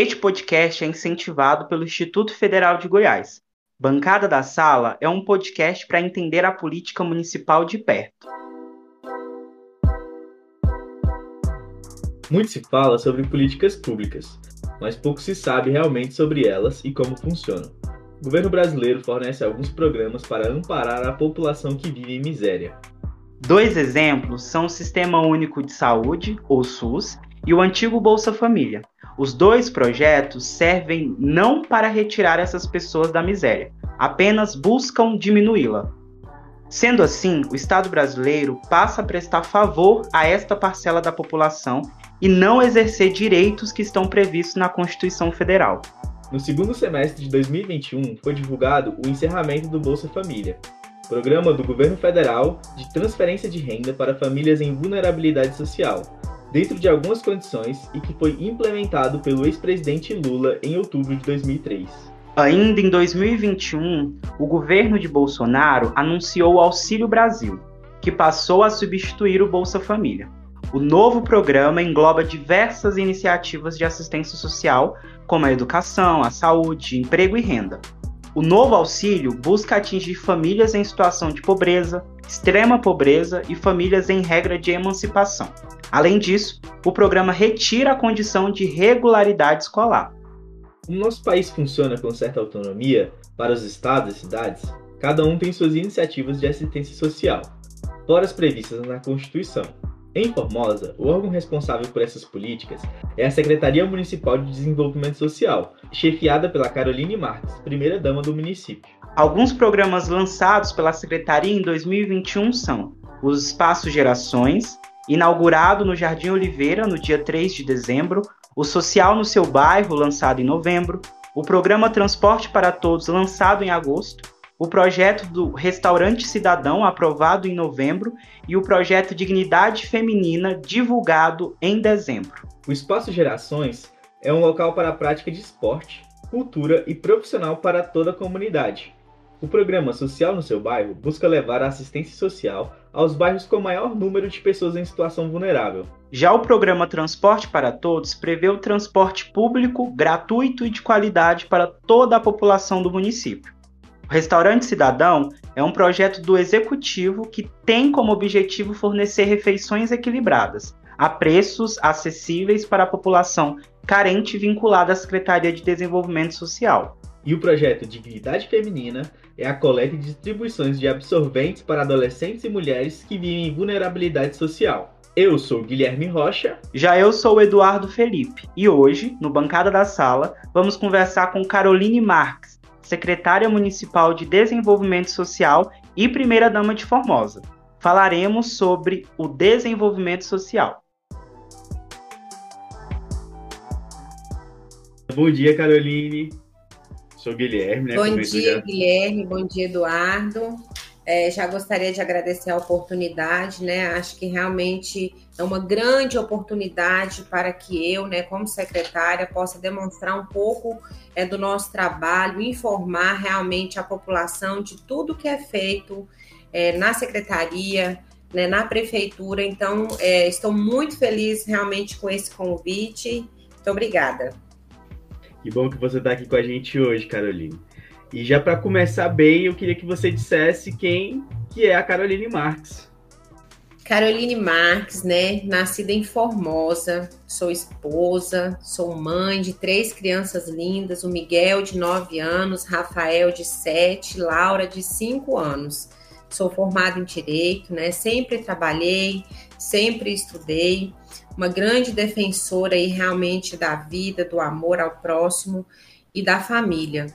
Este podcast é incentivado pelo Instituto Federal de Goiás. Bancada da Sala é um podcast para entender a política municipal de perto. Muito se fala sobre políticas públicas, mas pouco se sabe realmente sobre elas e como funcionam. O governo brasileiro fornece alguns programas para amparar a população que vive em miséria. Dois exemplos são o Sistema Único de Saúde, ou SUS, e o antigo Bolsa Família. Os dois projetos servem não para retirar essas pessoas da miséria, apenas buscam diminuí-la. Sendo assim, o Estado brasileiro passa a prestar favor a esta parcela da população e não exercer direitos que estão previstos na Constituição Federal. No segundo semestre de 2021, foi divulgado o encerramento do Bolsa Família, programa do governo federal de transferência de renda para famílias em vulnerabilidade social, dentro de algumas condições e que foi implementado pelo ex-presidente Lula em outubro de 2003. Ainda em 2021, o governo de Bolsonaro anunciou o Auxílio Brasil, que passou a substituir o Bolsa Família. O novo programa engloba diversas iniciativas de assistência social, como a educação, a saúde, emprego e renda. O novo auxílio busca atingir famílias em situação de pobreza, extrema pobreza e famílias em regra de emancipação. Além disso, o programa retira a condição de regularidade escolar. O nosso país funciona com certa autonomia para os estados e cidades, cada um tem suas iniciativas de assistência social, fora as previstas na Constituição. Em Formosa, o órgão responsável por essas políticas é a Secretaria Municipal de Desenvolvimento Social, chefiada pela Caroline Marques, primeira-dama do município. Alguns programas lançados pela Secretaria em 2021 são os Espaços Gerações, inaugurado no Jardim Oliveira no dia 3 de dezembro, o Social no Seu Bairro, lançado em novembro, o Programa Transporte para Todos, lançado em agosto, o projeto do Restaurante Cidadão, aprovado em novembro, e o projeto Dignidade Feminina, divulgado em dezembro. O Espaço Gerações é um local para a prática de esporte, cultura e profissional para toda a comunidade. O programa Social no seu bairro busca levar a assistência social aos bairros com maior número de pessoas em situação vulnerável. Já o programa Transporte para Todos prevê o transporte público, gratuito e de qualidade para toda a população do município. O Restaurante Cidadão é um projeto do executivo que tem como objetivo fornecer refeições equilibradas, a preços acessíveis para a população carente vinculada à Secretaria de Desenvolvimento Social. E o projeto Dignidade Feminina é a coleta e distribuições de absorventes para adolescentes e mulheres que vivem em vulnerabilidade social. Eu sou Guilherme Rocha. Já eu sou Eduardo Felipe. E hoje, no Bancada da Sala, vamos conversar com Caroline Marques, secretária municipal de Desenvolvimento Social e primeira-dama de Formosa. Falaremos sobre o desenvolvimento social. Bom dia, Caroline. Sou Guilherme, né? Bom dia, já... Guilherme. Bom dia, Eduardo. É, já gostaria de agradecer a oportunidade, né? Acho que realmente é uma grande oportunidade para que eu, né, como secretária, possa demonstrar um pouco é, do nosso trabalho, informar realmente a população de tudo que é feito é, na secretaria, né, na prefeitura. Então, é, estou muito feliz realmente com esse convite. Muito obrigada. Que bom que você está aqui com a gente hoje, Caroline. E já para começar bem, eu queria que você dissesse quem que é a Caroline Marques. Caroline Marques, né? Nascida em Formosa, sou esposa, sou mãe de três crianças lindas: o Miguel, de 9 anos, Rafael, de 7, Laura, de 5 anos. Sou formada em Direito, né? Sempre trabalhei, sempre estudei. Uma grande defensora aí realmente da vida, do amor ao próximo e da família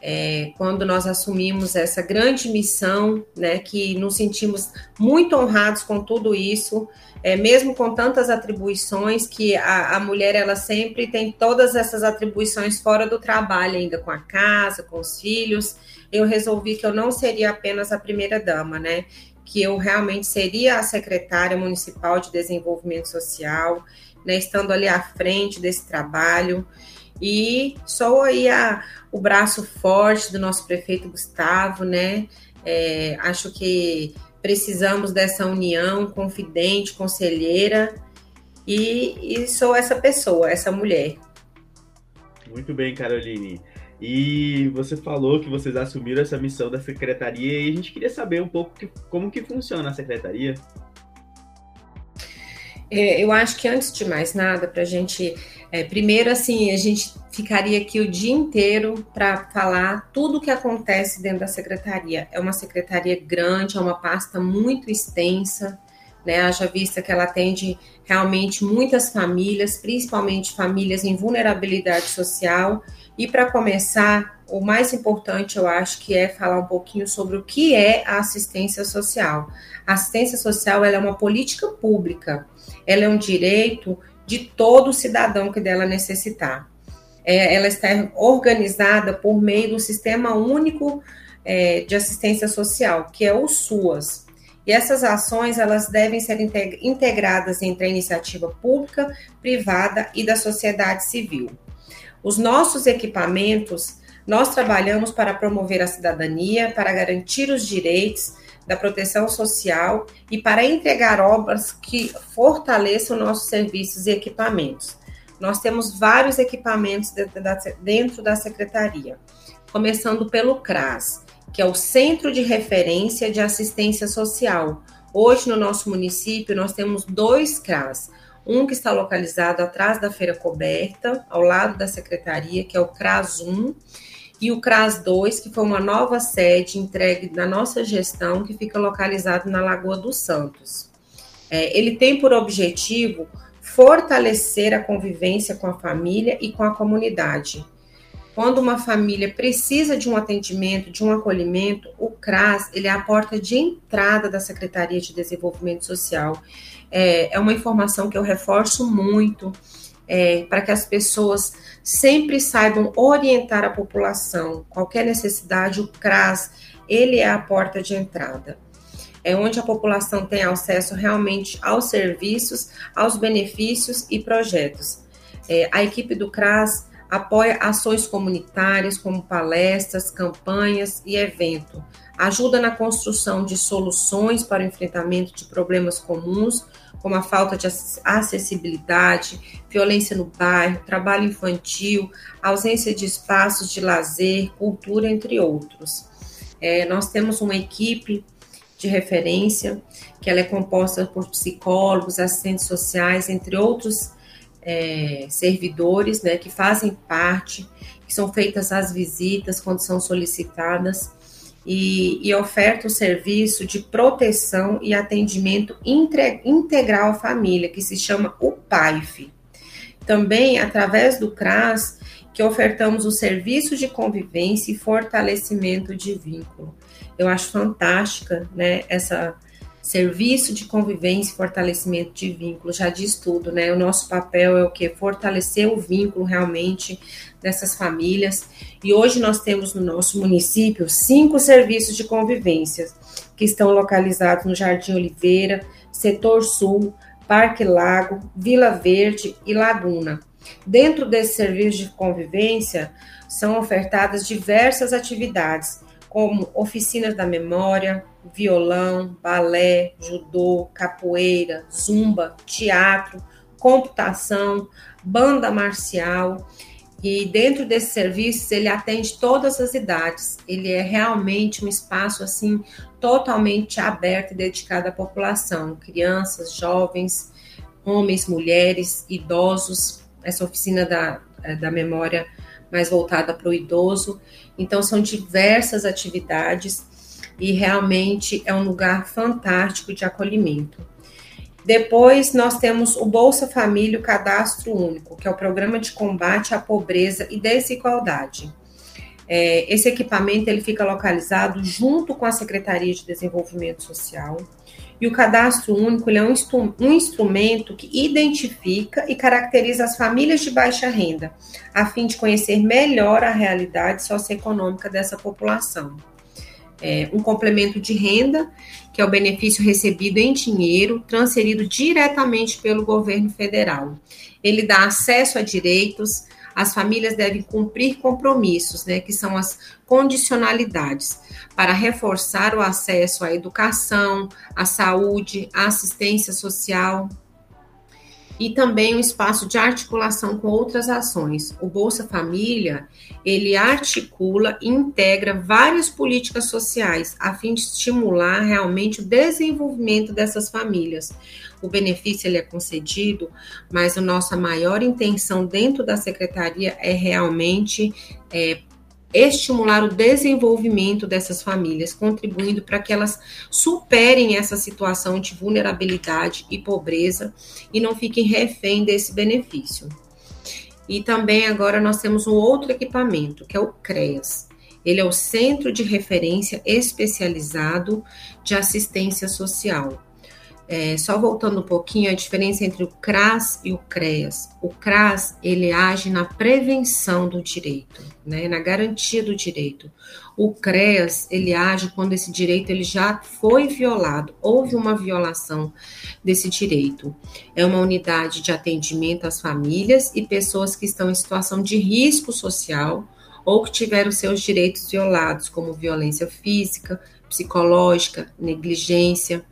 é, quando nós assumimos essa grande missão, né, que nos sentimos muito honrados com tudo isso, é, mesmo com tantas atribuições, que a, a, mulher ela sempre tem todas essas atribuições fora do trabalho, ainda com a casa, com os filhos. Eu resolvi que eu não seria apenas a primeira dama, né? Que eu realmente seria a secretária municipal de desenvolvimento social, né, estando ali à frente desse trabalho. E sou aí a, o braço forte do nosso prefeito Gustavo, né? É, acho que precisamos dessa união confidente, conselheira, e, e sou essa pessoa, essa mulher. Muito bem, Caroline. E você falou que vocês assumiram essa missão da secretaria e a gente queria saber um pouco que, como que funciona a secretaria. É, eu acho que antes de mais nada, para a gente, é, primeiro assim, a gente ficaria aqui o dia inteiro para falar tudo o que acontece dentro da secretaria. É uma secretaria grande, é uma pasta muito extensa, né? Haja vista que ela atende realmente muitas famílias, principalmente famílias em vulnerabilidade social. E para começar, o mais importante eu acho que é falar um pouquinho sobre o que é a assistência social. A assistência social é uma política pública, ela é um direito de todo cidadão que dela necessitar. É, ela está organizada por meio do Sistema Único é, de Assistência Social, que é o SUAS. E essas ações elas devem ser integradas entre a iniciativa pública, privada e da sociedade civil. Os nossos equipamentos, nós trabalhamos para promover a cidadania, para garantir os direitos da proteção social e para entregar obras que fortaleçam nossos serviços e equipamentos. Nós temos vários equipamentos dentro da, secretaria, começando pelo CRAS, que é o Centro de Referência de Assistência Social. Hoje, no nosso município, nós temos dois CRAS. Um que está localizado atrás da feira coberta, ao lado da secretaria, que é o CRAS 1, e o CRAS 2, que foi uma nova sede entregue na nossa gestão, que fica localizado na Lagoa dos Santos. É, ele tem por objetivo fortalecer a convivência com a família e com a comunidade, quando uma família precisa de um atendimento, de um acolhimento, o CRAS ele é a porta de entrada da Secretaria de Desenvolvimento Social. É, é uma informação que eu reforço muito é, para que as pessoas sempre saibam orientar a população. Qualquer necessidade, o CRAS ele é a porta de entrada. É onde a população tem acesso realmente aos serviços, aos benefícios e projetos. É, a equipe do CRAS apoia ações comunitárias como palestras, campanhas e evento, ajuda na construção de soluções para o enfrentamento de problemas comuns, como a falta de acessibilidade, violência no bairro, trabalho infantil, ausência de espaços de lazer, cultura, entre outros. É, nós temos uma equipe de referência, que ela é composta por psicólogos, assistentes sociais, entre outros é, servidores né, que fazem parte, que são feitas as visitas quando são solicitadas e, e oferta o serviço de proteção e atendimento integral à família, que se chama o PAIF. Também, através do CRAS, que ofertamos o serviço de convivência e fortalecimento de vínculo. Eu acho fantástica né, essa Serviço de convivência e fortalecimento de vínculo, já diz tudo, né? O nosso papel é o que? Fortalecer o vínculo realmente dessas famílias. E hoje nós temos no nosso município cinco serviços de convivência que estão localizados no Jardim Oliveira, Setor Sul, Parque Lago, Vila Verde e Laguna. Dentro desse serviço de convivência são ofertadas diversas atividades, como oficinas da memória, violão, balé, judô, capoeira, zumba, teatro, computação, banda marcial. E dentro desses serviços ele atende todas as idades. Ele é realmente um espaço assim totalmente aberto e dedicado à população, crianças, jovens, homens, mulheres, idosos. Essa oficina da, da memória mais voltada para o idoso. Então são diversas atividades e realmente é um lugar fantástico de acolhimento. Depois nós temos o Bolsa Família, o Cadastro Único, que é o programa de combate à pobreza e desigualdade. É, esse equipamento ele fica localizado junto com a Secretaria de Desenvolvimento Social. E o Cadastro Único é um, um instrumento que identifica e caracteriza as famílias de baixa renda, a fim de conhecer melhor a realidade socioeconômica dessa população é, um complemento de renda, que é o benefício recebido em dinheiro, transferido diretamente pelo governo federal. Ele dá acesso a direitos, as famílias devem cumprir compromissos, né, que são as condicionalidades, para reforçar o acesso à educação, à saúde, à assistência social. E também um espaço de articulação com outras ações. O Bolsa Família, ele articula e integra várias políticas sociais a fim de estimular realmente o desenvolvimento dessas famílias. O benefício ele é concedido, mas a nossa maior intenção dentro da secretaria é realmente é, estimular o desenvolvimento dessas famílias, contribuindo para que elas superem essa situação de vulnerabilidade e pobreza e não fiquem refém desse benefício. E também agora nós temos um outro equipamento, que é o CREAS. Ele é o Centro de Referência Especializado de Assistência Social. É, só voltando um pouquinho, a diferença entre o CRAS e o CREAS. O CRAS, ele age na prevenção do direito, né, na garantia do direito. O CREAS, ele age quando esse direito ele já foi violado, houve uma violação desse direito. É uma unidade de atendimento às famílias e pessoas que estão em situação de risco social ou que tiveram seus direitos violados, como violência física, psicológica, negligência,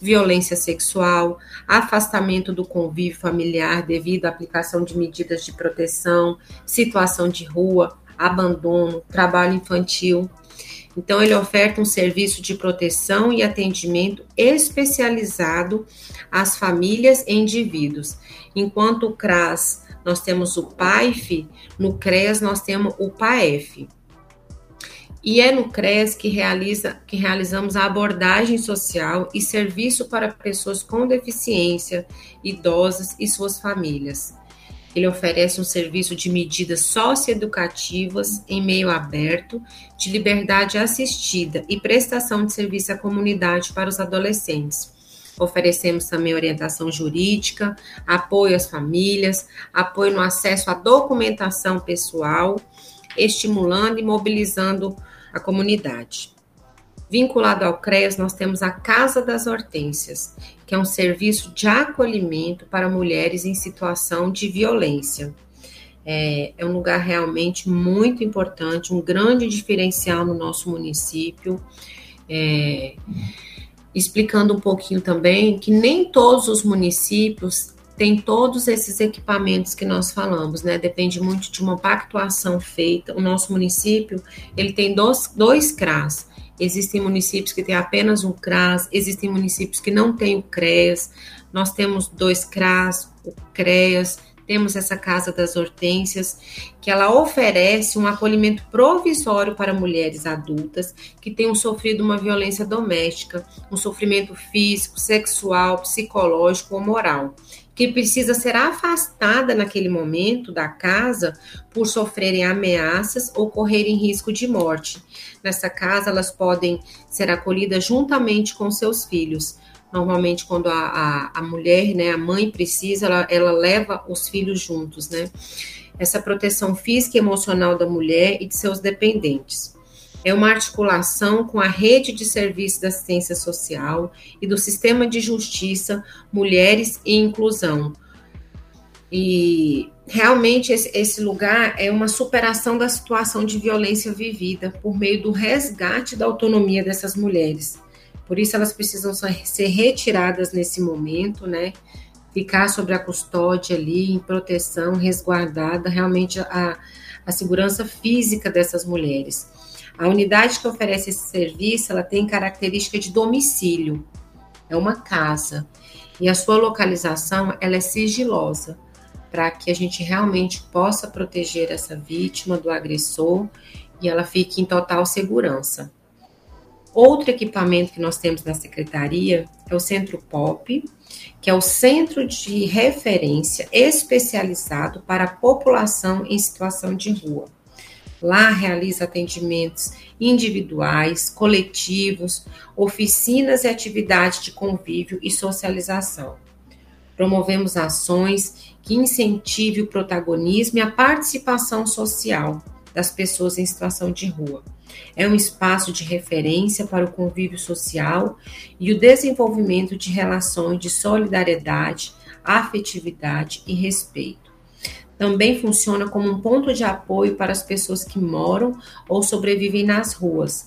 violência sexual, afastamento do convívio familiar devido à aplicação de medidas de proteção, situação de rua, abandono, trabalho infantil. Então, ele oferta um serviço de proteção e atendimento especializado às famílias e indivíduos. Enquanto o CRAS nós temos o PAIF, no CREAS nós temos o PAEF. E é no CRES que, realiza, que realizamos a abordagem social e serviço para pessoas com deficiência, idosas e suas famílias. Ele oferece um serviço de medidas socioeducativas em meio aberto, de liberdade assistida e prestação de serviço à comunidade para os adolescentes. Oferecemos também orientação jurídica, apoio às famílias, apoio no acesso à documentação pessoal, estimulando e mobilizando a comunidade. Vinculado ao CREAS, nós temos a Casa das Hortênsias, que é um serviço de acolhimento para mulheres em situação de violência. É, é, um lugar realmente muito importante, um grande diferencial no nosso município. É, explicando um pouquinho também que nem todos os municípios tem todos esses equipamentos que nós falamos, né? Depende muito de uma pactuação feita. O nosso município, ele tem dois, dois CRAS. Existem municípios que têm apenas um CRAS, existem municípios que não têm o CREAS. Nós temos dois CRAS, o CREAS, temos essa Casa das Hortênsias, que ela oferece um acolhimento provisório para mulheres adultas que tenham sofrido uma violência doméstica, um sofrimento físico, sexual, psicológico ou moral que precisa ser afastada naquele momento da casa por sofrerem ameaças ou correrem risco de morte. Nessa casa, elas podem ser acolhidas juntamente com seus filhos. Normalmente, quando a, a, a mulher, né, a mãe precisa, ela, ela leva os filhos juntos, né? Essa proteção física e emocional da mulher e de seus dependentes é uma articulação com a rede de serviços da assistência social e do sistema de justiça, mulheres e inclusão. E realmente esse, esse, lugar é uma superação da situação de violência vivida por meio do resgate da autonomia dessas mulheres. Por isso elas precisam ser retiradas nesse momento, né? Ficar sobre a custódia ali, em proteção, resguardada, realmente a, a segurança física dessas mulheres. A unidade que oferece esse serviço, ela tem característica de domicílio. É uma casa. E a sua localização, ela é sigilosa, para que a gente realmente possa proteger essa vítima do agressor e ela fique em total segurança. Outro equipamento que nós temos na secretaria é o Centro POP, que é o centro de referência especializado para a população em situação de rua. Lá realiza atendimentos individuais, coletivos, oficinas e atividades de convívio e socialização. Promovemos ações que incentivem o protagonismo e a participação social das pessoas em situação de rua. É um espaço de referência para o convívio social e o desenvolvimento de relações de solidariedade, afetividade e respeito também funciona como um ponto de apoio para as pessoas que moram ou sobrevivem nas ruas.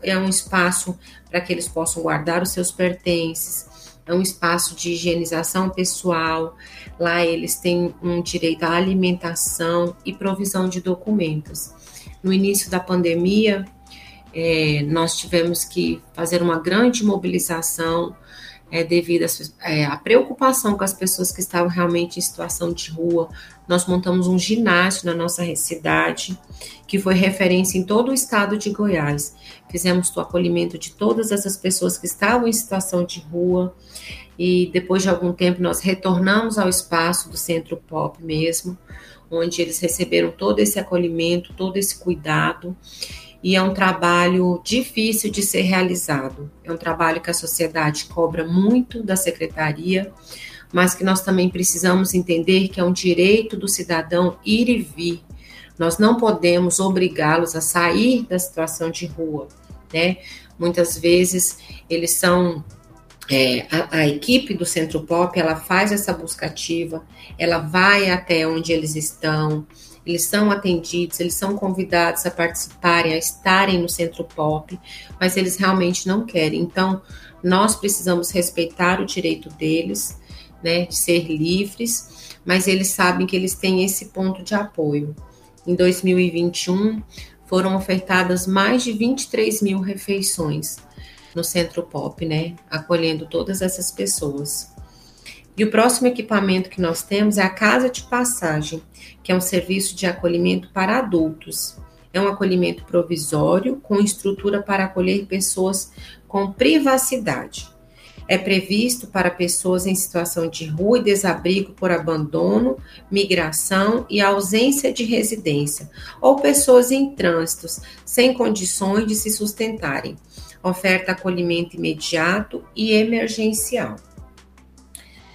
É um espaço para que eles possam guardar os seus pertences, é um espaço de higienização pessoal. Lá eles têm um direito à alimentação e provisão de documentos. No início da pandemia, é, nós tivemos que fazer uma grande mobilização é, devido é, à preocupação com as pessoas que estavam realmente em situação de rua. Nós montamos um ginásio na nossa cidade, que foi referência em todo o estado de Goiás. Fizemos o acolhimento de todas essas pessoas que estavam em situação de rua. E depois de algum tempo, nós retornamos ao espaço do Centro Pop mesmo, onde eles receberam todo esse acolhimento, todo esse cuidado e é um trabalho difícil de ser realizado. É um trabalho que a sociedade cobra muito da secretaria, mas que nós também precisamos entender que é um direito do cidadão ir e vir. Nós não podemos obrigá-los a sair da situação de rua, né? Muitas vezes eles são é, a, a, equipe do Centro Pop ela faz essa busca ativa, ela vai até onde eles estão, eles são atendidos, eles são convidados a participarem, a estarem no centro pop, mas eles realmente não querem. Então, nós precisamos respeitar o direito deles, né, de ser livres, mas eles sabem que eles têm esse ponto de apoio. Em 2021, foram ofertadas mais de 23 mil refeições no Centro Pop, né, acolhendo todas essas pessoas. E o próximo equipamento que nós temos é a Casa de Passagem, que é um serviço de acolhimento para adultos. É um acolhimento provisório com estrutura para acolher pessoas com privacidade. É previsto para pessoas em situação de rua e desabrigo por abandono, migração e ausência de residência, ou pessoas em trânsitos sem condições de se sustentarem. Oferta acolhimento imediato e emergencial.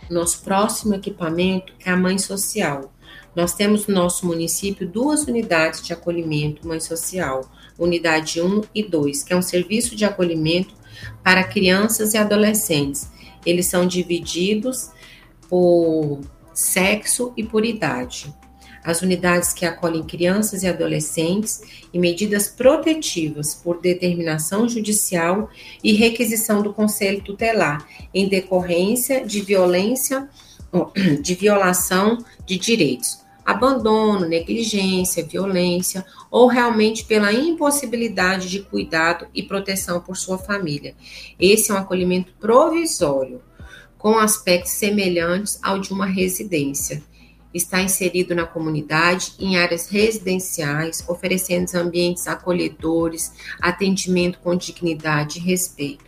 Nosso próximo equipamento é a Mãe Social. Nós temos no nosso município duas unidades de acolhimento Mãe Social, unidade 1 e 2, que é um serviço de acolhimento para crianças e adolescentes. Eles são divididos por sexo e por idade as unidades que acolhem crianças e adolescentes e medidas protetivas por determinação judicial e requisição do Conselho Tutelar em decorrência de violência, de violação de direitos, abandono, negligência, violência ou realmente pela impossibilidade de cuidado e proteção por sua família. Esse é um acolhimento provisório com aspectos semelhantes ao de uma residência está inserido na comunidade, em áreas residenciais, oferecendo ambientes acolhedores, atendimento com dignidade e respeito.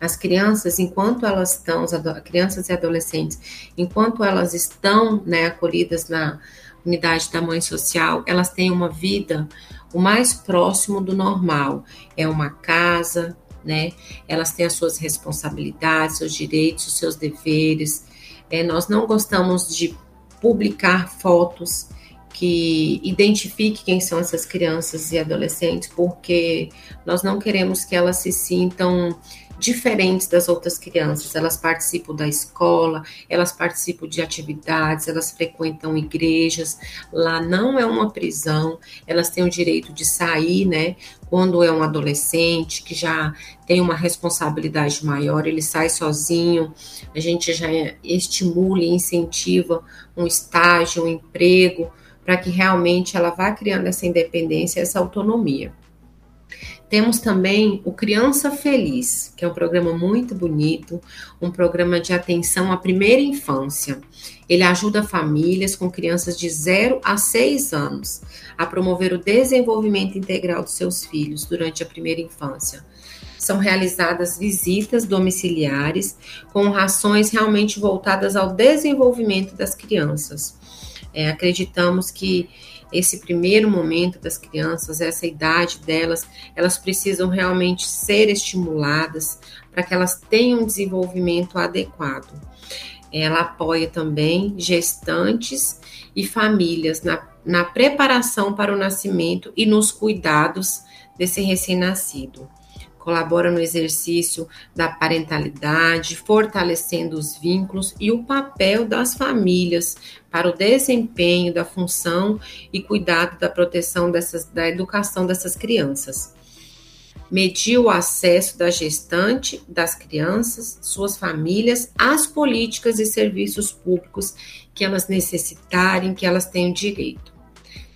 As crianças, enquanto elas estão, as crianças e adolescentes, enquanto elas estão né, acolhidas na unidade da mãe social, elas têm uma vida o mais próximo do normal. É uma casa, né? Elas têm as suas responsabilidades, seus direitos, os seus deveres. É, nós não gostamos de publicar fotos que identifique quem são essas crianças e adolescentes, porque nós não queremos que elas se sintam diferentes das outras crianças. Elas participam da escola, elas participam de atividades, elas frequentam igrejas. Lá não é uma prisão, elas têm o direito de sair, né? Quando é um adolescente que já tem uma responsabilidade maior, ele sai sozinho, a gente já estimula e incentiva um estágio, um emprego, para que realmente ela vá criando essa independência, essa autonomia. Temos também o Criança Feliz, que é um programa muito bonito, um programa de atenção à primeira infância. Ele ajuda famílias com crianças de 0 a 6 anos a promover o desenvolvimento integral dos seus filhos durante a primeira infância. São realizadas visitas domiciliares com rações realmente voltadas ao desenvolvimento das crianças. É, acreditamos que esse primeiro momento das crianças, essa idade delas, elas precisam realmente ser estimuladas para que elas tenham um desenvolvimento adequado. Ela apoia também gestantes e famílias na, na preparação para o nascimento e nos cuidados desse recém-nascido colabora no exercício da parentalidade, fortalecendo os vínculos e o papel das famílias para o desempenho da função e cuidado da proteção dessas, da educação dessas crianças. medir o acesso da gestante, das crianças, suas famílias, às políticas e serviços públicos que elas necessitarem, que elas tenham direito.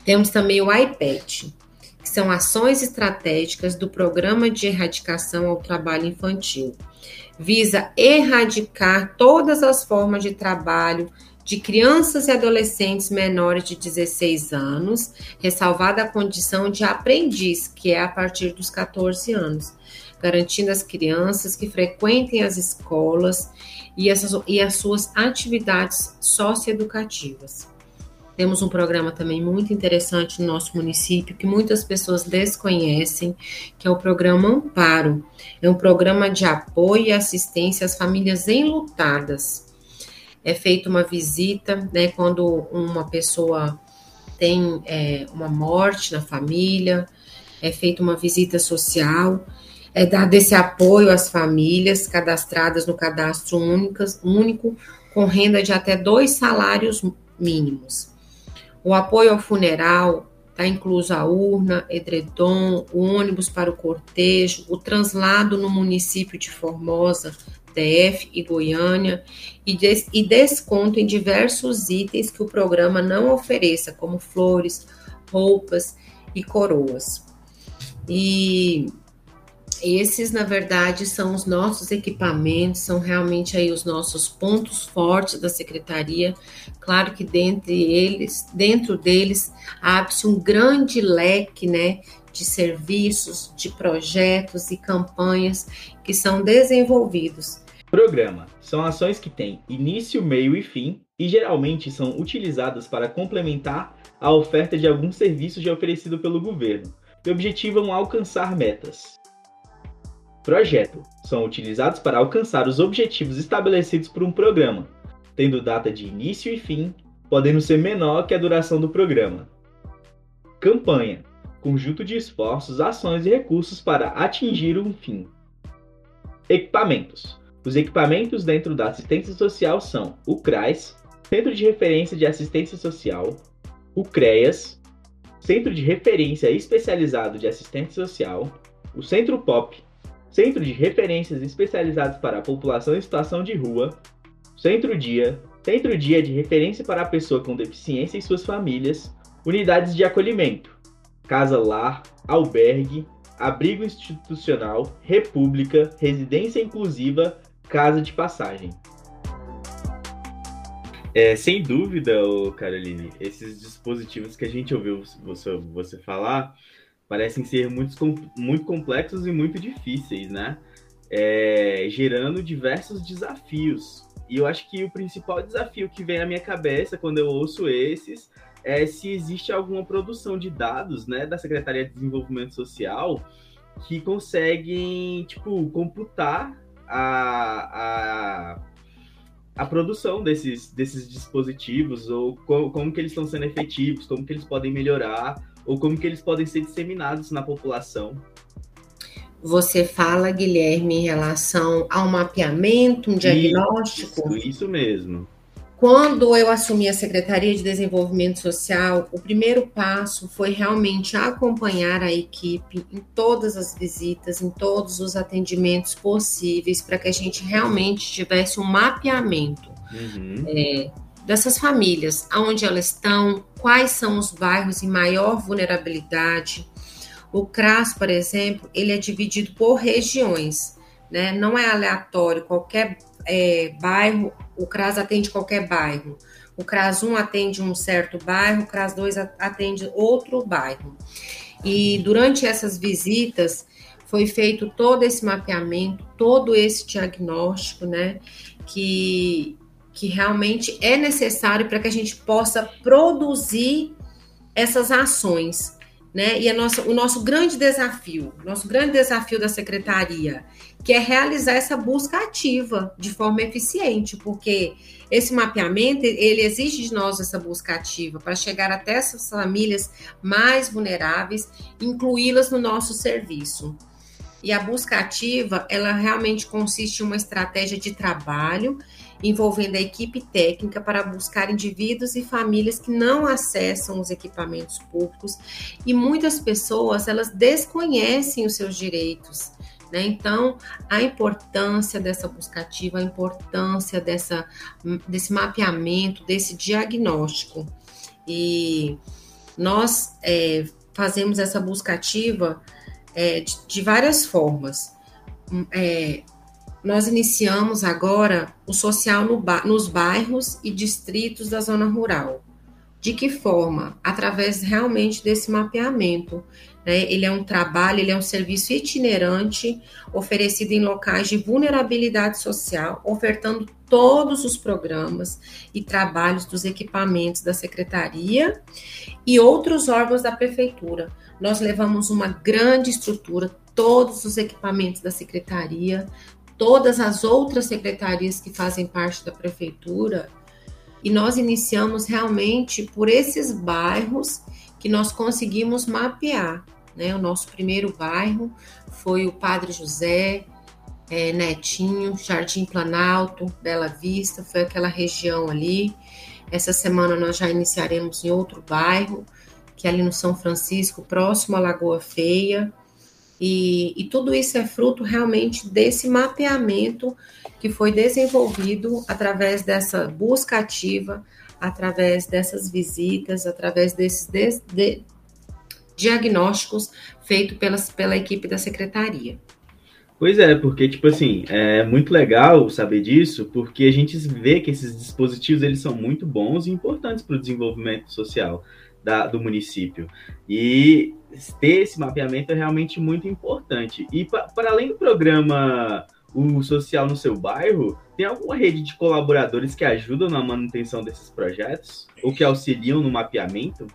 Temos também o iPad, que são ações estratégicas do Programa de Erradicação ao Trabalho Infantil. Visa erradicar todas as formas de trabalho de crianças e adolescentes menores de 16 anos, ressalvada a condição de aprendiz, que é a partir dos 14 anos, garantindo às crianças que frequentem as escolas e, essas, e as suas atividades socioeducativas. Temos um programa também muito interessante no nosso município que muitas pessoas desconhecem, que é o programa Amparo. É um programa de apoio e assistência às famílias enlutadas é feita uma visita, né, quando uma pessoa tem é, uma morte na família, é feita uma visita social, é dado esse apoio às famílias cadastradas no cadastro únicas, único, com renda de até dois salários mínimos. O apoio ao funeral está incluso a urna, edredom, o ônibus para o cortejo, o translado no município de Formosa DF e Goiânia e, des, e desconto em diversos itens que o programa não ofereça, como flores, roupas e coroas. E esses, na verdade, são os nossos equipamentos, são realmente aí os nossos pontos fortes da secretaria. Claro que dentre eles, dentro deles, abre-se um grande leque, né, de serviços, de projetos e campanhas que são desenvolvidos Programa são ações que têm início, meio e fim e geralmente são utilizadas para complementar a oferta de algum serviço já oferecido pelo governo e objetivam alcançar metas. Projeto são utilizados para alcançar os objetivos estabelecidos por um programa, tendo data de início e fim, podendo ser menor que a duração do programa. Campanha conjunto de esforços, ações e recursos para atingir um fim. Equipamentos os equipamentos dentro da assistência social são o CRAS, Centro de Referência de Assistência Social, o CREAS, Centro de Referência Especializado de Assistência Social, o Centro POP, Centro de Referências Especializados para a População em Situação de Rua, Centro Dia, Centro Dia de Referência para a Pessoa com Deficiência e suas famílias, unidades de acolhimento, casa lar, albergue, abrigo institucional, república, residência inclusiva, casa de passagem. É, sem dúvida, Caroline, esses dispositivos que a gente ouviu você, você falar parecem ser muito, muito complexos e muito difíceis, né? É, gerando diversos desafios. E eu acho que o principal desafio que vem à minha cabeça quando eu ouço esses é se existe alguma produção de dados, né, da Secretaria de Desenvolvimento Social que conseguem, tipo, computar a, a, a produção desses, desses dispositivos, ou como, como que eles estão sendo efetivos, como que eles podem melhorar, ou como que eles podem ser disseminados na população. Você fala, Guilherme, em relação ao mapeamento, um diagnóstico? Isso, isso mesmo. Quando eu assumi a Secretaria de Desenvolvimento Social, o primeiro passo foi realmente acompanhar a equipe em todas as visitas, em todos os atendimentos possíveis, para que a gente realmente tivesse um mapeamento uhum. é, dessas famílias, aonde elas estão, quais são os bairros em maior vulnerabilidade. O CRAS, por exemplo, ele é dividido por regiões, né? Não é aleatório, qualquer é, bairro, o CRAS atende qualquer bairro. O CRAS 1 atende um certo bairro, o CRAS 2 atende outro bairro. E durante essas visitas foi feito todo esse mapeamento, todo esse diagnóstico, né? Que, que realmente é necessário para que a gente possa produzir essas ações né? E a nossa, o nosso grande desafio, nosso grande desafio da secretaria, que é realizar essa busca ativa de forma eficiente, porque esse mapeamento ele exige de nós essa busca ativa para chegar até essas famílias mais vulneráveis, incluí-las no nosso serviço. E a busca ativa, ela realmente consiste em uma estratégia de trabalho envolvendo a equipe técnica para buscar indivíduos e famílias que não acessam os equipamentos públicos e muitas pessoas elas desconhecem os seus direitos. Né? Então, a importância dessa buscativa, a importância dessa, desse mapeamento, desse diagnóstico. E nós é, fazemos essa buscativa é, de, de, várias formas. É, nós iniciamos agora o social no nos bairros e distritos da zona rural. De que forma? Através realmente desse mapeamento. Né? Ele é um trabalho, ele é um serviço itinerante oferecido em locais de vulnerabilidade social, ofertando todos os programas e trabalhos dos equipamentos da secretaria e outros órgãos da prefeitura. Nós levamos uma grande estrutura, todos os equipamentos da secretaria, todas as outras secretarias que fazem parte da prefeitura, e nós iniciamos realmente por esses bairros que nós conseguimos mapear. Né? O nosso primeiro bairro foi o Padre José, é, Netinho, Jardim Planalto, Bela Vista, foi aquela região ali. Essa semana nós já iniciaremos em outro bairro, que é ali no São Francisco, próximo à Lagoa Feia. E, e, tudo isso é fruto realmente desse mapeamento que foi desenvolvido através dessa busca ativa, através dessas visitas, através desses de, de, diagnósticos feitos pela, equipe da secretaria. Pois é, porque, tipo assim, é muito legal saber disso, porque a gente vê que esses dispositivos, eles são muito bons e importantes para o desenvolvimento social da, do município. E ter esse mapeamento é realmente muito importante. E para além do programa o social no seu bairro, tem alguma rede de colaboradores que ajudam na manutenção desses projetos ou que auxiliam no mapeamento?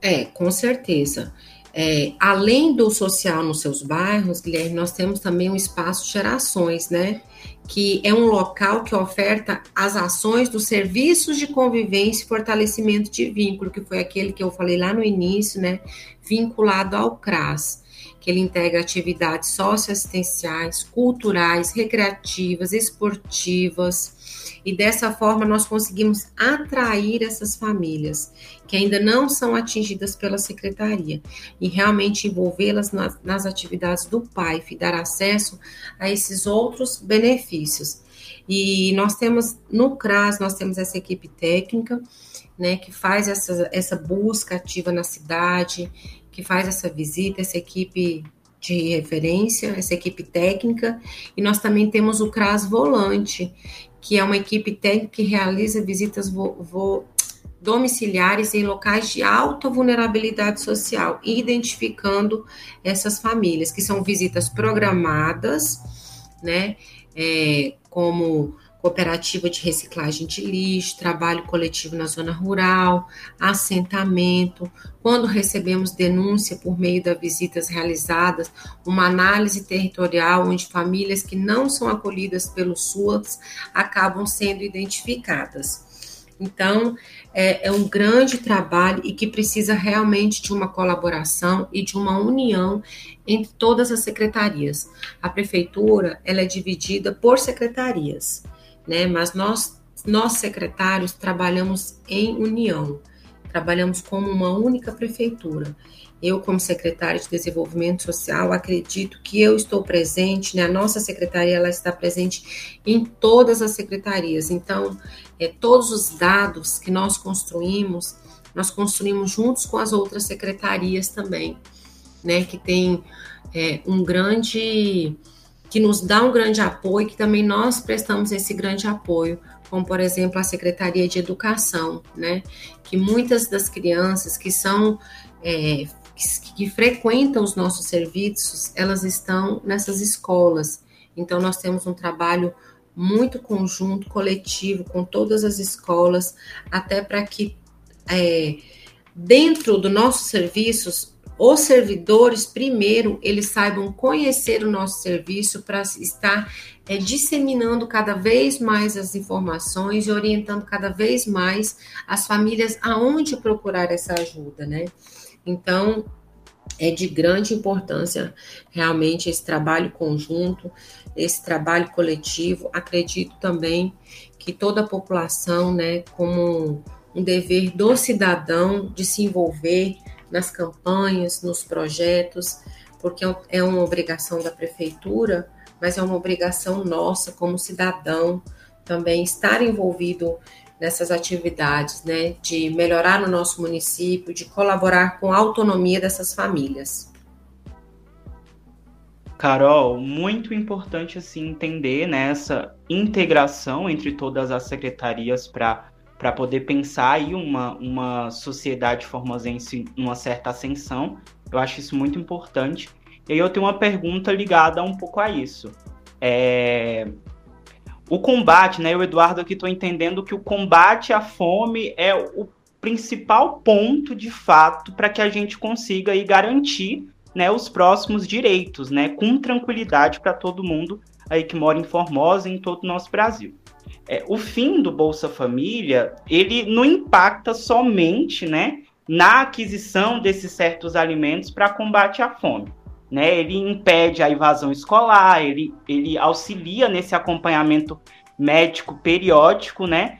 É, com certeza. É, além do social nos seus bairros, Guilherme, nós temos também um espaço gerações, né? Que é um local que oferta as ações dos serviços de convivência e fortalecimento de vínculo, que foi aquele que eu falei lá no início, né? Vinculado ao CRAS que ele integra atividades socioassistenciais, culturais, recreativas, esportivas, e dessa forma nós conseguimos atrair essas famílias que ainda não são atingidas pela secretaria e realmente envolvê-las nas, nas atividades do PAIF, dar acesso a esses outros benefícios. E nós temos no CRAS, nós temos essa equipe técnica, né, que faz essa, essa busca ativa na cidade, que faz essa visita, essa equipe de referência, essa equipe técnica, e nós também temos o CRAS Volante, que é uma equipe técnica que realiza visitas vo, vo, domiciliares em locais de alta vulnerabilidade social, identificando essas famílias, que são visitas programadas, né, é, como cooperativa de reciclagem de lixo, trabalho coletivo na zona rural, assentamento. Quando recebemos denúncia por meio das visitas realizadas, uma análise territorial onde famílias que não são acolhidas pelo SUAS acabam sendo identificadas. Então, é, é, um grande trabalho e que precisa realmente de uma colaboração e de uma união entre todas as secretarias. A prefeitura ela é dividida por secretarias né? Mas nós, nós secretários trabalhamos em união, trabalhamos como uma única prefeitura. Eu, como secretária de Desenvolvimento Social, acredito que eu estou presente, né? A nossa secretaria ela está presente em todas as secretarias. Então, é, todos os dados que nós construímos, nós construímos juntos com as outras secretarias também, né? Que tem é, um grande que nos dá um grande apoio, que também nós prestamos esse grande apoio, como por exemplo a Secretaria de Educação, né? Que muitas das crianças que são é, que, que frequentam os nossos serviços, elas estão nessas escolas. Então nós temos um trabalho muito conjunto, coletivo, com todas as escolas, até para que é, dentro dos nossos serviços os servidores, primeiro, eles saibam conhecer o nosso serviço para estar é, disseminando cada vez mais as informações e orientando cada vez mais as famílias aonde procurar essa ajuda, né? Então, é de grande importância realmente esse trabalho conjunto, esse trabalho coletivo. Acredito também que toda a população, né, como um dever do cidadão de se envolver nas campanhas, nos projetos, porque é uma obrigação da prefeitura, mas é uma obrigação nossa como cidadão também estar envolvido nessas atividades, né, de melhorar o nosso município, de colaborar com a autonomia dessas famílias. Carol, muito importante assim entender nessa né, integração entre todas as secretarias para para poder pensar aí uma, uma sociedade formosense numa certa ascensão. Eu acho isso muito importante. E aí eu tenho uma pergunta ligada um pouco a isso. É, o combate, né? Eu, Eduardo, aqui estou entendendo que o combate à fome é o principal ponto, de fato, para que a gente consiga aí garantir né, os próximos direitos, né? Com tranquilidade para todo mundo aí que mora em Formosa e em todo o nosso Brasil. É, o fim do Bolsa Família, ele não impacta somente, né? Na aquisição desses certos alimentos para combate à fome né? Ele impede a evasão escolar, ele, ele auxilia nesse acompanhamento médico periódico, né?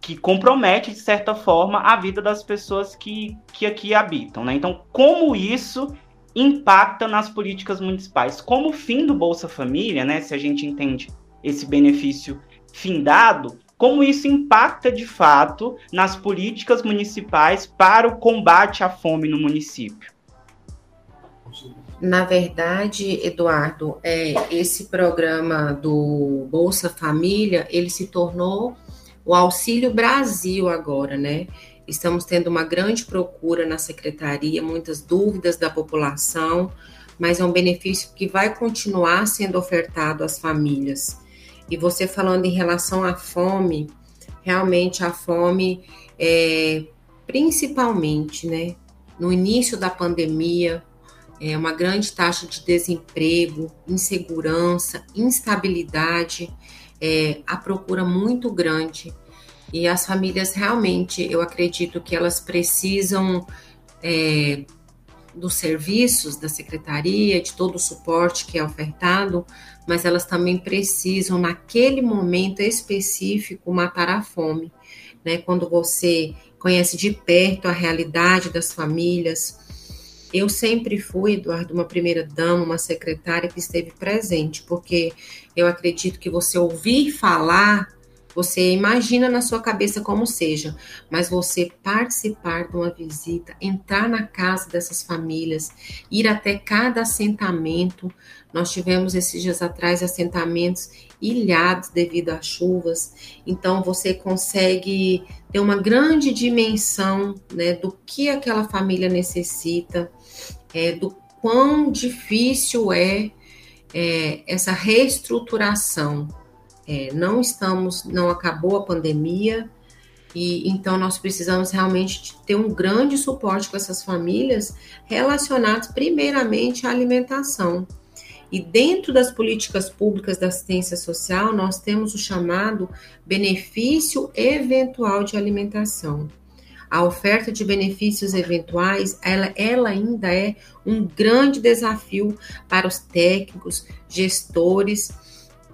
Que compromete, de certa forma, a vida das pessoas que, que aqui habitam, né? Então, como isso impacta nas políticas municipais? Como o fim do Bolsa Família, né? Se a gente entende esse benefício findado, como isso impacta de fato nas políticas municipais para o combate à fome no município? Na verdade, Eduardo, é, esse programa do Bolsa Família, ele se tornou o Auxílio Brasil agora, né? Estamos tendo uma grande procura na secretaria, muitas dúvidas da população, mas é um benefício que vai continuar sendo ofertado às famílias. E você falando em relação à fome, realmente a fome, é, principalmente, né? No início da pandemia, é, uma grande taxa de desemprego, insegurança, instabilidade, é, a procura muito grande. E as famílias realmente, eu acredito que elas precisam é, dos serviços da secretaria, de todo o suporte que é ofertado, mas elas também precisam, naquele momento específico, matar a fome. Né? Quando você conhece de perto a realidade das famílias, eu sempre fui, Eduardo, uma primeira dama, uma secretária que esteve presente, porque eu acredito que você ouvir falar, você imagina na sua cabeça como seja, mas você participar de uma visita, entrar na casa dessas famílias, ir até cada assentamento. Nós tivemos esses dias atrás assentamentos ilhados devido às chuvas, então você consegue ter uma grande dimensão né, do que aquela família necessita é, do quão difícil é, é essa reestruturação. É, não estamos, não acabou a pandemia, e então nós precisamos realmente ter um grande suporte com essas famílias relacionados primeiramente à alimentação. E dentro das políticas públicas da assistência social, nós temos o chamado benefício eventual de alimentação a oferta de benefícios eventuais, ela, ela ainda é um grande desafio para os técnicos, gestores,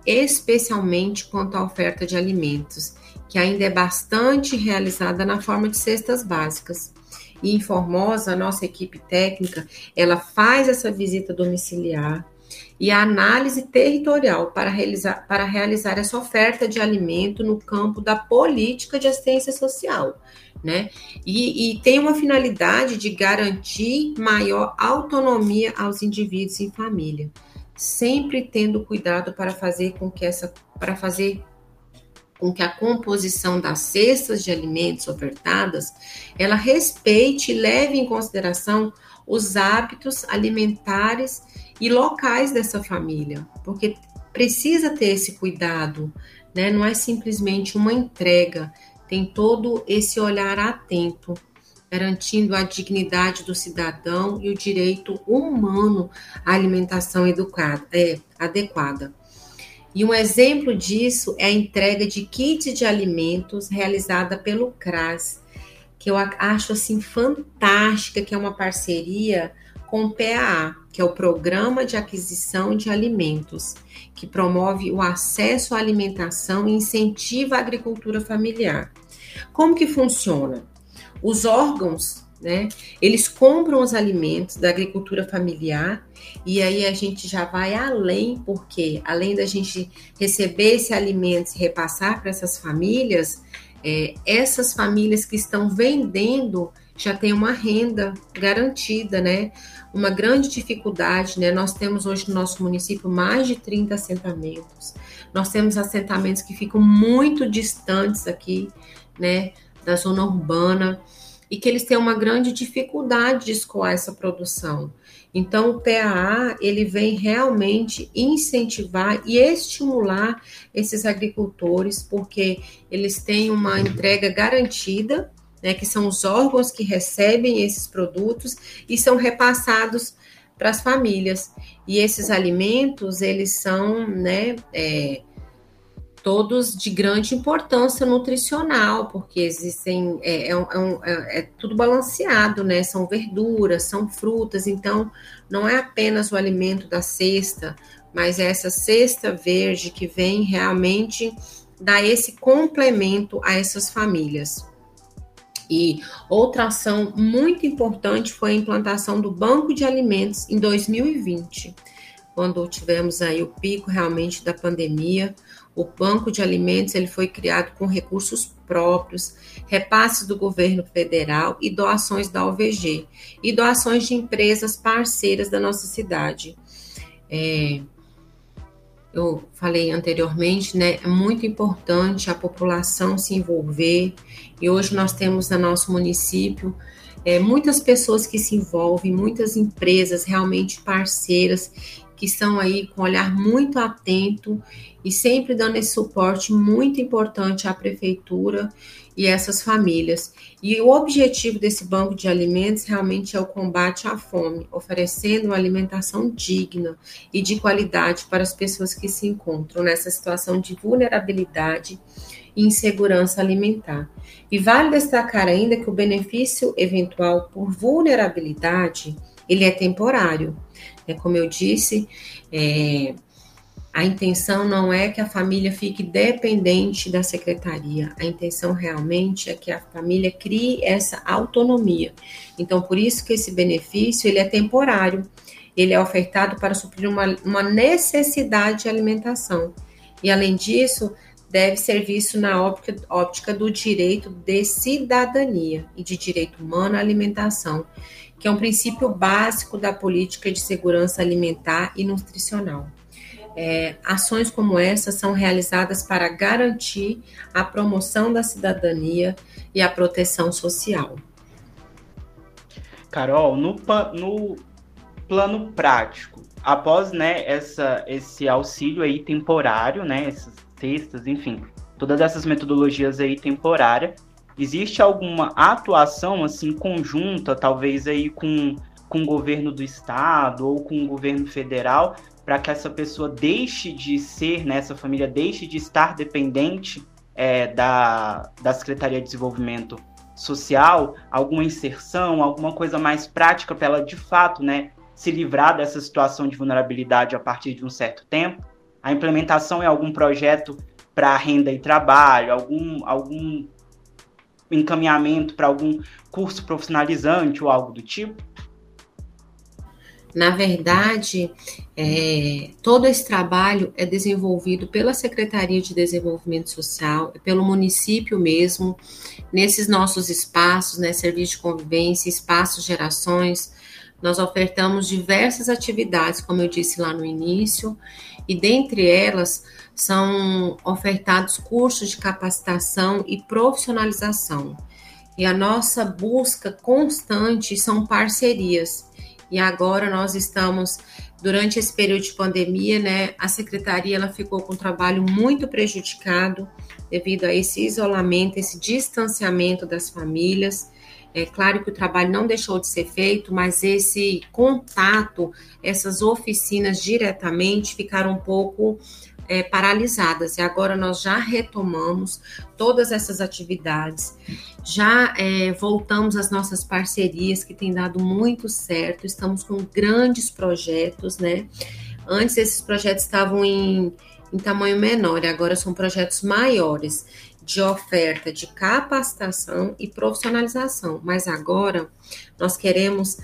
especialmente quanto à oferta de alimentos, que ainda é bastante realizada na forma de cestas básicas. E em Formosa, a nossa equipe técnica, ela faz essa visita domiciliar, e a análise territorial para realizar, para realizar essa oferta de alimento no campo da política de assistência social, né? E, e, tem uma finalidade de garantir maior autonomia aos indivíduos em família, sempre tendo cuidado para fazer com que essa, para fazer com que a composição das cestas de alimentos ofertadas ela respeite e leve em consideração os hábitos alimentares e locais dessa família, porque precisa ter esse cuidado, né? Não é simplesmente uma entrega, tem todo esse olhar atento, garantindo a dignidade do cidadão e o direito humano à alimentação educada, é, adequada. E um exemplo disso é a entrega de kits de alimentos realizada pelo CRAS, que eu acho assim fantástica, que é uma parceria com o PAA, que é o Programa de Aquisição de Alimentos, que promove o acesso à alimentação e incentiva a agricultura familiar. Como que funciona? Os órgãos né? Eles compram os alimentos da agricultura familiar e aí a gente já vai além, porque além da gente receber esse alimento e repassar para essas famílias, é, essas famílias que estão vendendo já têm uma renda garantida, né? Uma grande dificuldade, né? Nós temos hoje no nosso município mais de 30 assentamentos. Nós temos assentamentos que ficam muito distantes aqui, né? Da zona urbana e que eles têm uma grande dificuldade de escoar essa produção. Então, o PAA ele vem realmente incentivar e estimular esses agricultores, porque eles têm uma entrega garantida, né, que são os órgãos que recebem esses produtos e são repassados para as famílias. E esses alimentos, eles são, né, é, todos de grande importância nutricional, porque existem, é, é, é, é, tudo balanceado, né? São verduras, são frutas, então não é apenas o alimento da cesta, mas é essa cesta verde que vem realmente dar esse complemento a essas famílias. E outra ação muito importante foi a implantação do Banco de Alimentos em 2020, quando tivemos aí o pico realmente da pandemia, o Banco de Alimentos ele foi criado com recursos próprios, repasses do governo federal e doações da OVG e doações de empresas parceiras da nossa cidade. É, eu falei anteriormente, né? É muito importante a população se envolver e hoje nós temos no nosso município é, muitas pessoas que se envolvem, muitas empresas realmente parceiras que estão aí com olhar muito atento e sempre dando esse suporte muito importante à prefeitura e essas famílias. E o objetivo desse banco de alimentos realmente é o combate à fome, oferecendo uma alimentação digna e de qualidade para as pessoas que se encontram nessa situação de vulnerabilidade e insegurança alimentar. E vale destacar ainda que o benefício eventual por vulnerabilidade ele é temporário é como eu disse, é, a intenção não é que a família fique dependente da secretaria. A intenção realmente é que a família crie essa autonomia. Então, por isso que esse benefício ele é temporário. Ele é ofertado para suprir uma, uma necessidade de alimentação. E além disso, deve ser visto na óptica, óptica do direito de cidadania e de direito humano à alimentação que é um princípio básico da política de segurança alimentar e nutricional. É, ações como essa são realizadas para garantir a promoção da cidadania e a proteção social. Carol, no, no plano prático, após né, essa, esse auxílio aí temporário, né, essas cestas, enfim, todas essas metodologias aí temporárias, Existe alguma atuação assim conjunta, talvez aí com, com o governo do estado ou com o governo federal, para que essa pessoa deixe de ser, né, essa família deixe de estar dependente é, da, da Secretaria de Desenvolvimento Social, alguma inserção, alguma coisa mais prática para ela de fato, né, se livrar dessa situação de vulnerabilidade a partir de um certo tempo. A implementação é algum projeto para renda e trabalho, algum, algum encaminhamento para algum curso profissionalizante ou algo do tipo? Na verdade, é, todo esse trabalho é desenvolvido pela Secretaria de Desenvolvimento Social, pelo município mesmo, nesses nossos espaços, né, serviço de convivência, espaços gerações, nós ofertamos diversas atividades, como eu disse lá no início, e dentre elas são ofertados cursos de capacitação e profissionalização. E a nossa busca constante são parcerias. E agora nós estamos durante esse período de pandemia, né, a secretaria ela ficou com um trabalho muito prejudicado devido a esse isolamento, esse distanciamento das famílias. É claro que o trabalho não deixou de ser feito, mas esse contato, essas oficinas diretamente ficaram um pouco é, paralisadas. E agora nós já retomamos todas essas atividades, já é, voltamos às nossas parcerias que têm dado muito certo. Estamos com grandes projetos, né? Antes esses projetos estavam em, em tamanho menor, agora são projetos maiores de oferta de capacitação e profissionalização. Mas agora nós queremos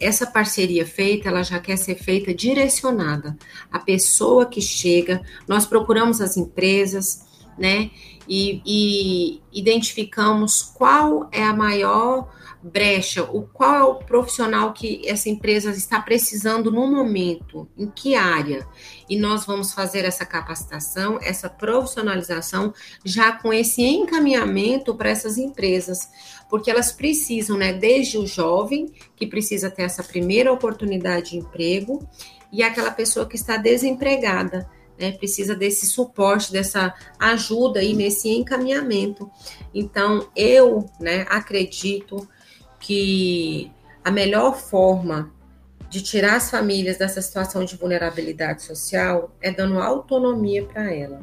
essa parceria feita, ela já quer ser feita direcionada. A pessoa que chega, nós procuramos as empresas, né? E, e identificamos qual é a maior brecha, o qual é o profissional que essa empresa está precisando no momento, em que área. E nós vamos fazer essa capacitação, essa profissionalização, já com esse encaminhamento para essas empresas, porque elas precisam, né, desde o jovem, que precisa ter essa primeira oportunidade de emprego, e aquela pessoa que está desempregada. Né, precisa desse suporte, dessa ajuda aí nesse encaminhamento. Então, eu né, acredito que a melhor forma de tirar as famílias dessa situação de vulnerabilidade social é dando autonomia para ela,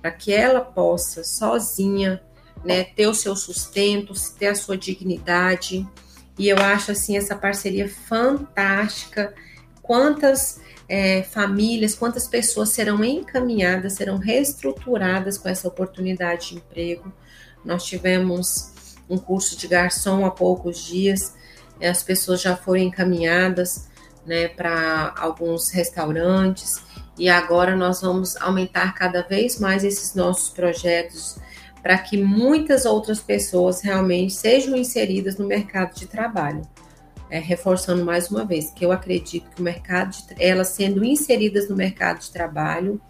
para que ela possa sozinha, né, ter o seu sustento, ter a sua dignidade. E eu acho assim essa parceria fantástica. Quantas é, famílias, quantas pessoas serão encaminhadas, serão reestruturadas com essa oportunidade de emprego? Nós tivemos um curso de garçom há poucos dias, as pessoas já foram encaminhadas né, para alguns restaurantes e agora nós vamos aumentar cada vez mais esses nossos projetos para que muitas outras pessoas realmente sejam inseridas no mercado de trabalho. É, reforçando mais uma vez que eu acredito que o mercado, de, elas sendo inseridas no mercado de trabalho,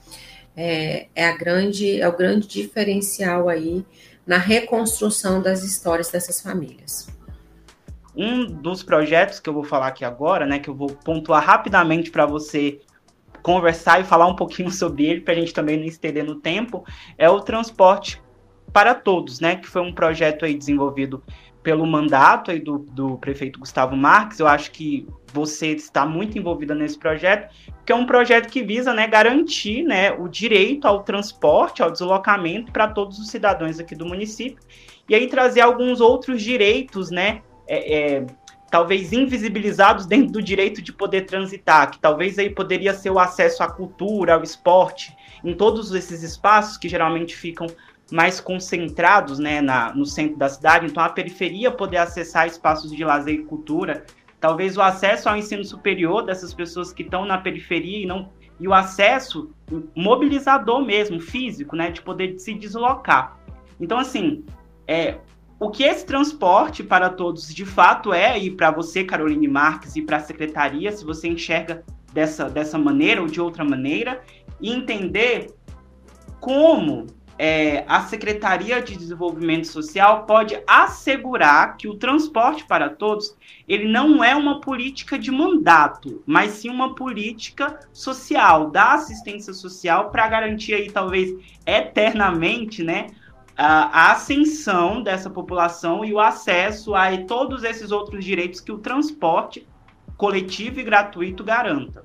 é, é, a grande, é o grande diferencial aí na reconstrução das histórias dessas famílias. Um dos projetos que eu vou falar aqui agora, né, que eu vou pontuar rapidamente para você conversar e falar um pouquinho sobre ele, para a gente também não estender no tempo, é o transporte para todos, né, que foi um projeto aí desenvolvido pelo mandato aí do, do prefeito Gustavo Marques. Eu acho que você está muito envolvida nesse projeto, que é um projeto que visa né, garantir né, o direito ao transporte, ao deslocamento para todos os cidadãos aqui do município, e aí trazer alguns outros direitos, né, é, é, talvez invisibilizados dentro do direito de poder transitar, que talvez aí poderia ser o acesso à cultura, ao esporte, em todos esses espaços que geralmente ficam mais concentrados né, na, no centro da cidade, então a periferia poder acessar espaços de lazer e cultura, talvez o acesso ao ensino superior dessas pessoas que estão na periferia e não e o acesso mobilizador mesmo, físico, né, de poder se deslocar. Então, assim, é, o que esse transporte para todos de fato é, e para você, Caroline Marques, e para a secretaria, se você enxerga dessa, dessa maneira ou de outra maneira, e entender como é, a Secretaria de Desenvolvimento Social pode assegurar que o transporte para todos ele não é uma política de mandato, mas sim uma política social, da assistência social para garantir aí talvez eternamente, né, a, a ascensão dessa população e o acesso a todos esses outros direitos que o transporte coletivo e gratuito garanta.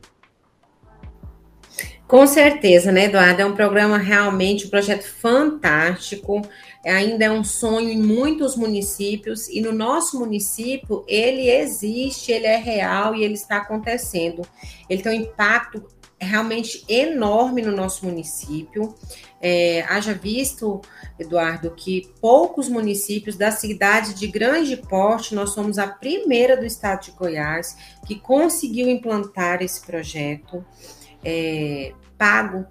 Com certeza, né, Eduardo? É um programa realmente, um projeto fantástico. Ainda é um sonho em muitos municípios e no nosso município ele existe, ele é real e ele está acontecendo. Ele tem um impacto realmente enorme no nosso município. É, haja visto, Eduardo, que poucos municípios da cidade de grande porte, nós somos a primeira do estado de Goiás que conseguiu implantar esse projeto é, pago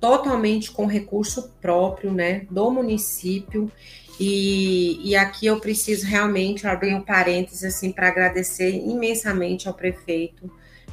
totalmente com recurso próprio, né, do município. E, e aqui eu preciso realmente abrir um parênteses assim para agradecer imensamente ao prefeito,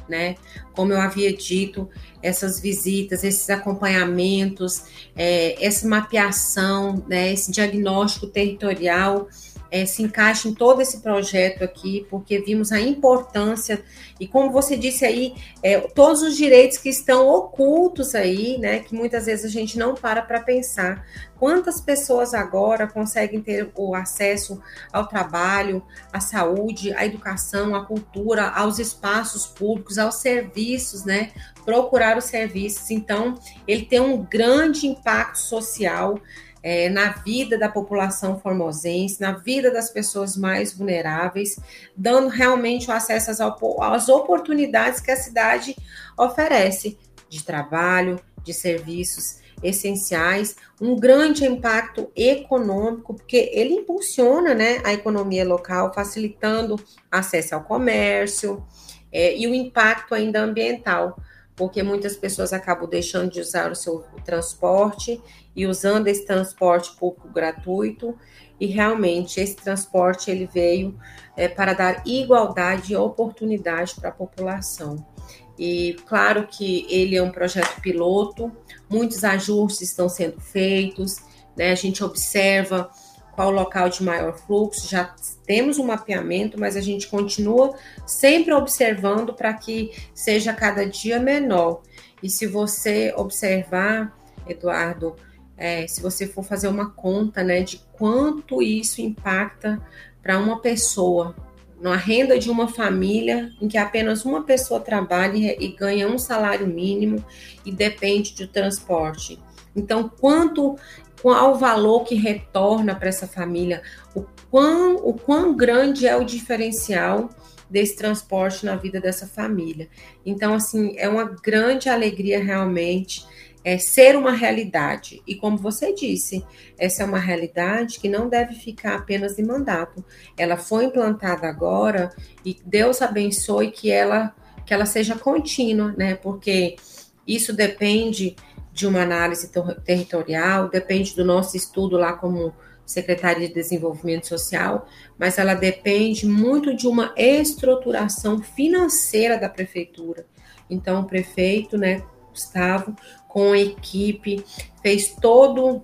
né? Como eu havia dito, essas visitas, esses acompanhamentos, é, essa mapeação, né, esse diagnóstico territorial é, se encaixe em todo esse projeto aqui, porque vimos a importância e como você disse aí, é, todos os direitos que estão ocultos aí, né, que muitas vezes a gente não para para pensar. Quantas pessoas agora conseguem ter o acesso ao trabalho, à saúde, à educação, à cultura, aos espaços públicos, aos serviços, né? Procurar os serviços. Então, ele tem um grande impacto social é, na vida da população formosense, na vida das pessoas mais vulneráveis, dando realmente o acesso às, às oportunidades que a cidade oferece de trabalho, de serviços essenciais, um grande impacto econômico, porque ele impulsiona né, a economia local, facilitando acesso ao comércio é, e o impacto ainda ambiental, porque muitas pessoas acabam deixando de usar o seu transporte e usando esse transporte público gratuito e realmente esse transporte ele veio é, para dar igualdade e oportunidade para a população. E claro que ele é um projeto piloto, muitos ajustes estão sendo feitos, né? A gente observa qual local de maior fluxo, já temos um mapeamento, mas a gente continua sempre observando para que seja cada dia menor. E se você observar, Eduardo, é, se você for fazer uma conta né, de quanto isso impacta para uma pessoa, na renda de uma família em que apenas uma pessoa trabalha e ganha um salário mínimo e depende de transporte. Então, quanto qual o valor que retorna para essa família, o quão, o quão grande é o diferencial desse transporte na vida dessa família. Então, assim, é uma grande alegria realmente é, ser uma realidade. E como você disse, essa é uma realidade que não deve ficar apenas em mandato. Ela foi implantada agora e Deus abençoe que ela que ela seja contínua, né? Porque isso depende de uma análise territorial, depende do nosso estudo lá como Secretaria de Desenvolvimento Social, mas ela depende muito de uma estruturação financeira da prefeitura. Então, o prefeito, né, Gustavo, com a equipe, fez todo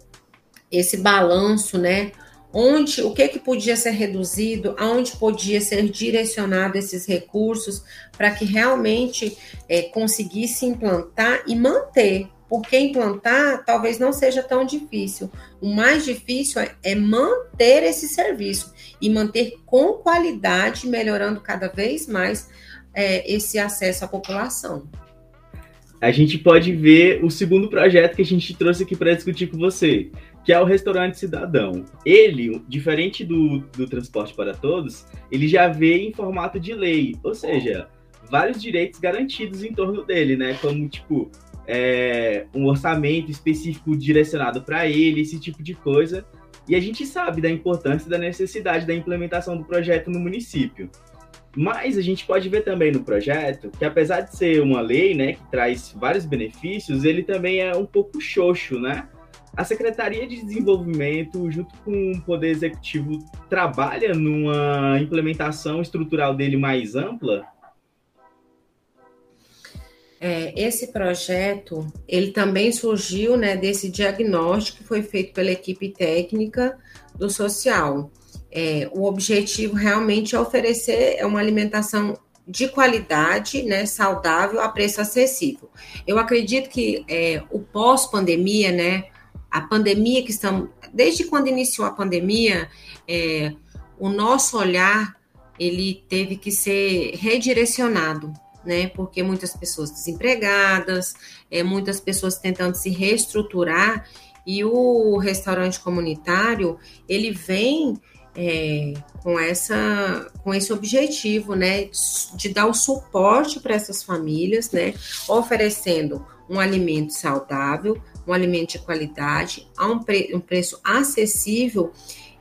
esse balanço, né? Onde, o que que podia ser reduzido, aonde podia ser direcionado esses recursos para que realmente é, conseguisse implantar e manter, porque implantar talvez não seja tão difícil. O mais difícil é, é manter esse serviço e manter com qualidade, melhorando cada vez mais é, esse acesso à população a gente pode ver o segundo projeto que a gente trouxe aqui para discutir com você, que é o restaurante cidadão. Ele, diferente do, do transporte para todos, ele já veio em formato de lei, ou seja, vários direitos garantidos em torno dele, né? Como tipo é, um orçamento específico direcionado para ele, esse tipo de coisa. E a gente sabe da importância e da necessidade da implementação do projeto no município. Mas a gente pode ver também no projeto que, apesar de ser uma lei, né, que traz vários benefícios, ele também é um pouco xoxo, né? A Secretaria de Desenvolvimento, junto com o Poder Executivo, trabalha numa implementação estrutural dele mais ampla? É, esse projeto, ele também surgiu né, desse diagnóstico que foi feito pela equipe técnica do social. É, o objetivo realmente é oferecer uma alimentação de qualidade, né, saudável, a preço acessível. Eu acredito que é, o pós-pandemia, né, a pandemia que estamos, desde quando iniciou a pandemia, é, o nosso olhar ele teve que ser redirecionado, né, porque muitas pessoas desempregadas, é, muitas pessoas tentando se reestruturar. E o restaurante comunitário ele vem é, com, essa, com esse objetivo, né, de dar o suporte para essas famílias, né, oferecendo um alimento saudável, um alimento de qualidade, a um, pre, um preço acessível.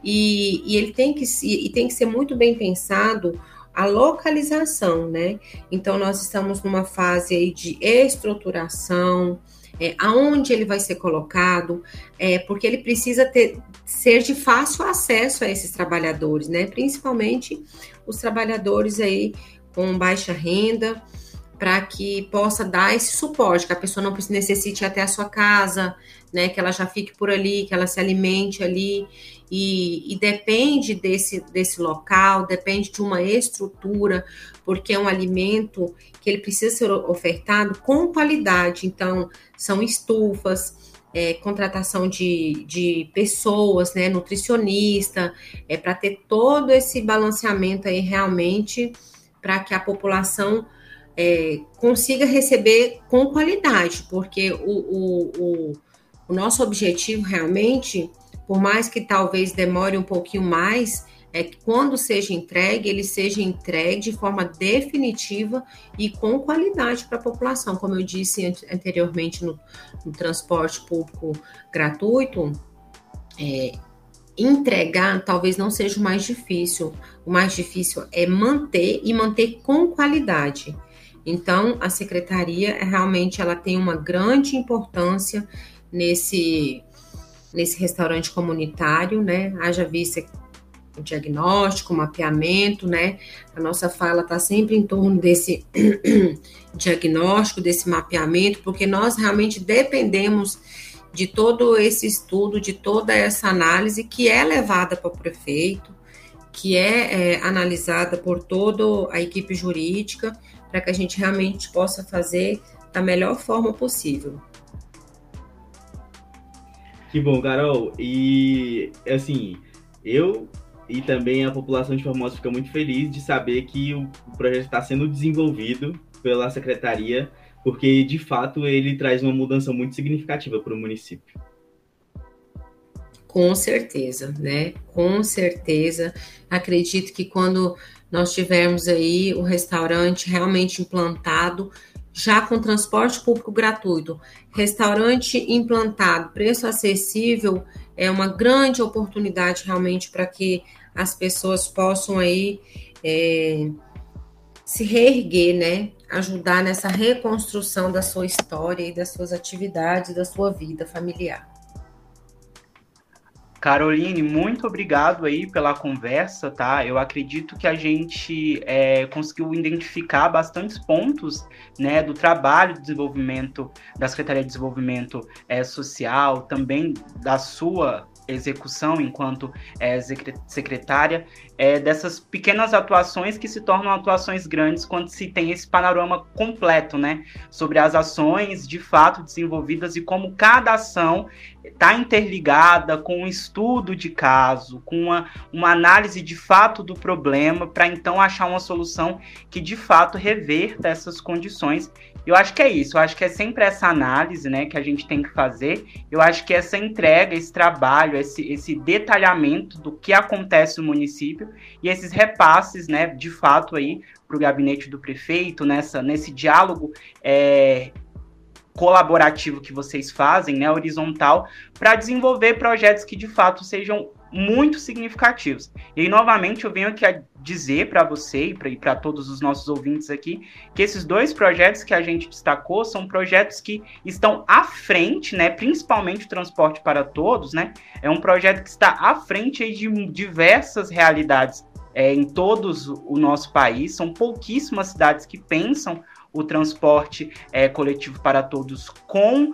E, e ele tem que, e tem que ser muito bem pensado a localização, né? Então nós estamos numa fase aí de estruturação, é, aonde ele vai ser colocado, é, porque ele precisa ter, ser de fácil acesso a esses trabalhadores, né? Principalmente os trabalhadores aí com baixa renda, para que possa dar esse suporte, que a pessoa não necessite ir até a sua casa, né? Que ela já fique por ali, que ela se alimente ali. E, e, depende desse, desse local, depende de uma estrutura, porque é um alimento que ele precisa ser ofertado com qualidade. Então, são estufas, é, contratação de, de pessoas, né, nutricionista, é para ter todo esse balanceamento aí realmente para que a população é, consiga receber com qualidade, porque o, o, o, o nosso objetivo realmente por mais que talvez demore um pouquinho mais, é que quando seja entregue, ele seja entregue de forma definitiva e com qualidade para a população. Como eu disse anteriormente no, no transporte público gratuito, é, entregar talvez não seja o mais difícil. O mais difícil é manter e manter com qualidade. Então, a secretaria realmente ela tem uma grande importância nesse nesse restaurante comunitário, né? Haja vista o diagnóstico, o mapeamento, né? A nossa fala está sempre em torno desse diagnóstico, desse mapeamento, porque nós realmente dependemos de todo esse estudo, de toda essa análise que é levada para o prefeito, que é, é analisada por toda a equipe jurídica, para que a gente realmente possa fazer da melhor forma possível. Que bom, Carol. E assim, eu e também a população de Formosa fica muito feliz de saber que o projeto está sendo desenvolvido pela secretaria, porque de fato ele traz uma mudança muito significativa para o município. Com certeza, né? Com certeza. Acredito que quando nós tivermos aí o restaurante realmente implantado, já com transporte público gratuito, restaurante implantado, preço acessível, é uma grande oportunidade realmente para que as pessoas possam aí é, se reerguer, né? Ajudar nessa reconstrução da sua história e das suas atividades, da sua vida familiar. Caroline, muito obrigado aí pela conversa, tá? Eu acredito que a gente é, conseguiu identificar bastantes pontos, né, do trabalho de desenvolvimento da Secretaria de Desenvolvimento é, Social, também da sua execução enquanto é, secretária, é, dessas pequenas atuações que se tornam atuações grandes quando se tem esse panorama completo, né, sobre as ações de fato desenvolvidas e como cada ação está interligada com um estudo de caso, com uma, uma análise de fato do problema, para então achar uma solução que de fato reverta essas condições eu acho que é isso, eu acho que é sempre essa análise, né, que a gente tem que fazer. Eu acho que essa entrega, esse trabalho, esse, esse detalhamento do que acontece no município e esses repasses, né, de fato aí para o gabinete do prefeito, nessa, nesse diálogo é, colaborativo que vocês fazem, né, horizontal, para desenvolver projetos que de fato sejam muito significativos. E novamente eu venho aqui a dizer para você e para todos os nossos ouvintes aqui que esses dois projetos que a gente destacou são projetos que estão à frente, né, principalmente o transporte para todos, né? É um projeto que está à frente de diversas realidades é, em todos o nosso país. São pouquíssimas cidades que pensam o transporte é, coletivo para todos com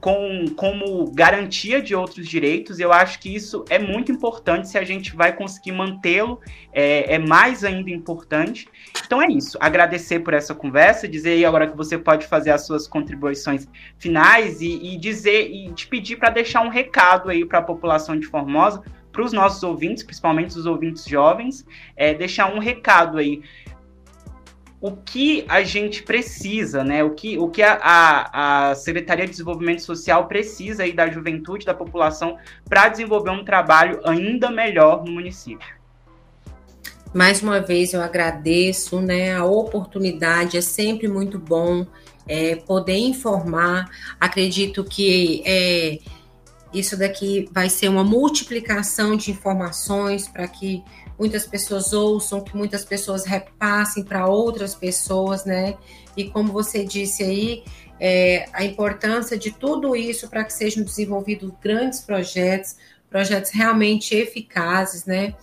com, como garantia de outros direitos. Eu acho que isso é muito importante. Se a gente vai conseguir mantê-lo, é, é, mais ainda importante. Então é isso. Agradecer por essa conversa, dizer aí agora que você pode fazer as suas contribuições finais e, e dizer e te pedir para deixar um recado aí para a população de Formosa. Para os nossos ouvintes, principalmente os ouvintes jovens, é, deixar um recado aí o que a gente precisa, né? O que, o que a, a, a Secretaria de Desenvolvimento Social precisa aí da juventude, da população, para desenvolver um trabalho ainda melhor no município. Mais uma vez eu agradeço, né? A oportunidade é sempre muito bom é, poder informar. Acredito que é, isso daqui vai ser uma multiplicação de informações para que muitas pessoas ouçam, que muitas pessoas repassem para outras pessoas, né? E como você disse aí, é, a importância de tudo isso para que sejam desenvolvidos grandes projetos, projetos realmente eficazes, né?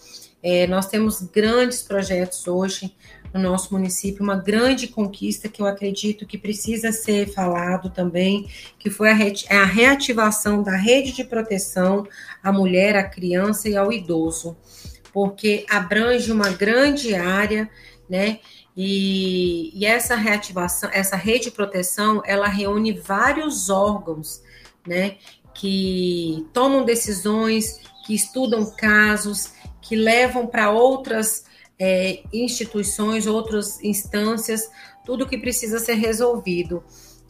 É, nós temos grandes projetos hoje no nosso município, uma grande conquista que eu acredito que precisa ser falado também, que foi a, é a reativação da rede de proteção à mulher, à criança e ao idoso, porque abrange uma grande área, né? E, e essa reativação, essa rede de proteção, ela reúne vários órgãos, né? Que tomam decisões, que estudam casos, que levam para outras é, instituições, outras instâncias, tudo que precisa ser resolvido.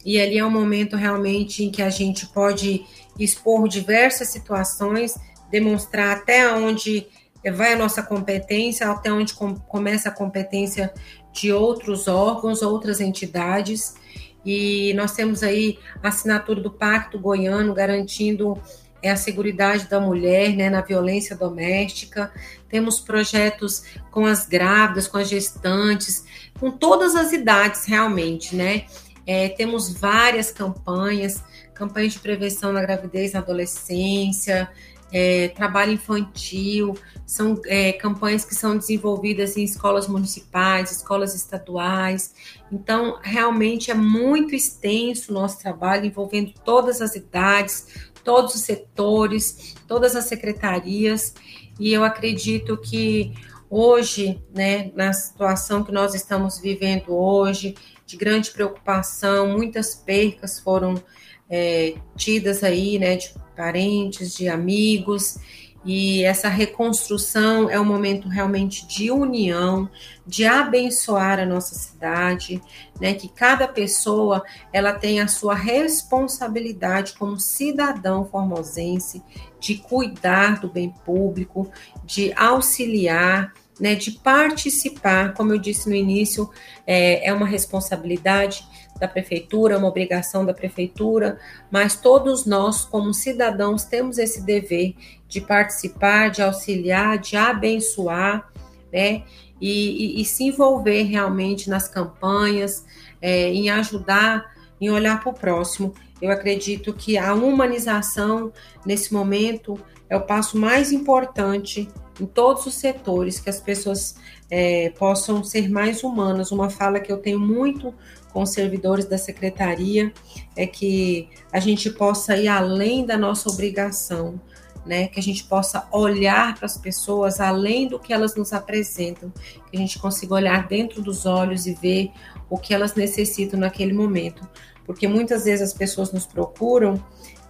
E ali é um momento realmente em que a gente pode expor diversas situações, demonstrar até onde vai a nossa competência, até onde com, começa a competência de outros órgãos, outras entidades. E nós temos aí a assinatura do Pacto Goiano garantindo é a segurança da mulher né, na violência doméstica. Temos projetos com as grávidas, com as gestantes, com todas as idades realmente, né? É, temos várias campanhas, campanhas de prevenção na gravidez na adolescência, é, trabalho infantil, são é, campanhas que são desenvolvidas em escolas municipais, escolas estaduais. Então, realmente é muito extenso o nosso trabalho, envolvendo todas as idades, todos os setores, todas as secretarias, e eu acredito que hoje, né, na situação que nós estamos vivendo hoje, de grande preocupação, muitas percas foram é, tidas aí, né, de parentes, de amigos, e essa reconstrução é um momento realmente de união, de abençoar a nossa cidade, né? Que cada pessoa ela tem a sua responsabilidade como cidadão formosense de cuidar do bem público, de auxiliar, né? De participar, como eu disse no início, é, é uma responsabilidade da prefeitura, é uma obrigação da prefeitura, mas todos nós, como cidadãos, temos esse dever de participar, de auxiliar, de abençoar, né? E, e, e se envolver realmente nas campanhas, é, em ajudar, em olhar para o próximo. Eu acredito que a humanização, nesse momento, é o passo mais importante em todos os setores, que as pessoas é, possam ser mais humanas. Uma fala que eu tenho muito com os servidores da secretaria é que a gente possa ir além da nossa obrigação, né? Que a gente possa olhar para as pessoas além do que elas nos apresentam, que a gente consiga olhar dentro dos olhos e ver o que elas necessitam naquele momento. Porque muitas vezes as pessoas nos procuram,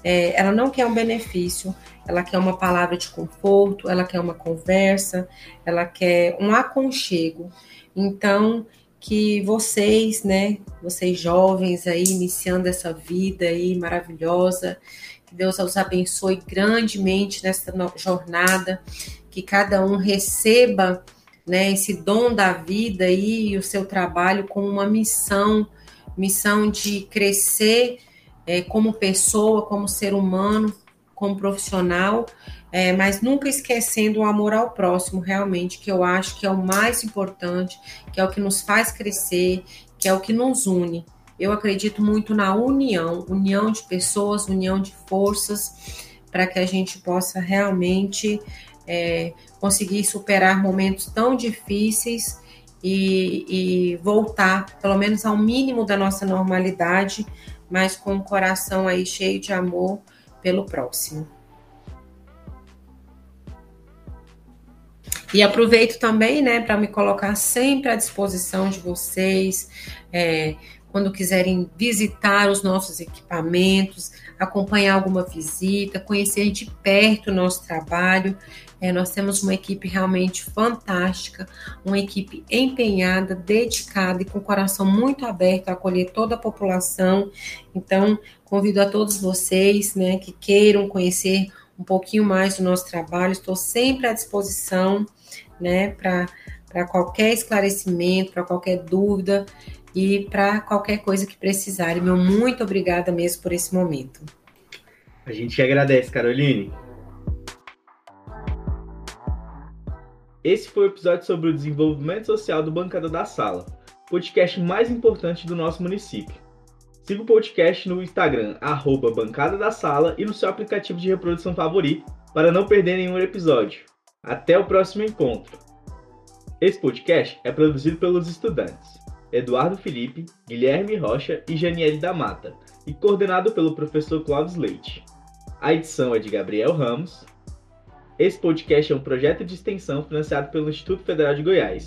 é, ela não quer um benefício, ela quer uma palavra de conforto, ela quer uma conversa, ela quer um aconchego. Então, que vocês, né, vocês jovens aí iniciando essa vida aí maravilhosa, que Deus os abençoe grandemente nessa jornada, que cada um receba, né, esse dom da vida aí e o seu trabalho como uma missão, missão de crescer é, como pessoa, como ser humano, como profissional é, mas nunca esquecendo o amor ao próximo, realmente, que eu acho que é o mais importante, que é o que nos faz crescer, que é o que nos une. Eu acredito muito na união, união de pessoas, união de forças, para que a gente possa realmente é, conseguir superar momentos tão difíceis e, e, voltar, pelo menos ao mínimo da nossa normalidade, mas com o coração aí cheio de amor pelo próximo. E aproveito também, né, para me colocar sempre à disposição de vocês, é, quando quiserem visitar os nossos equipamentos, acompanhar alguma visita, conhecer de perto o nosso trabalho. É, nós temos uma equipe realmente fantástica, uma equipe empenhada, dedicada e com o coração muito aberto a acolher toda a população. Então, convido a todos vocês né, que queiram conhecer um pouquinho mais do nosso trabalho, estou sempre à disposição né, para qualquer esclarecimento, para qualquer dúvida e para qualquer coisa que precisarem. Meu muito obrigada mesmo por esse momento. A gente agradece, Caroline. Esse foi o episódio sobre o desenvolvimento social do Bancada da Sala, podcast mais importante do nosso município. Siga o podcast no Instagram, arroba Bancada da Sala e no seu aplicativo de reprodução favorito para não perder nenhum episódio. Até o próximo encontro. Esse podcast é produzido pelos estudantes Eduardo Felipe, Guilherme Rocha e Janiele da Mata, e coordenado pelo professor Clóvis Leite. A edição é de Gabriel Ramos. Esse podcast é um projeto de extensão financiado pelo Instituto Federal de Goiás.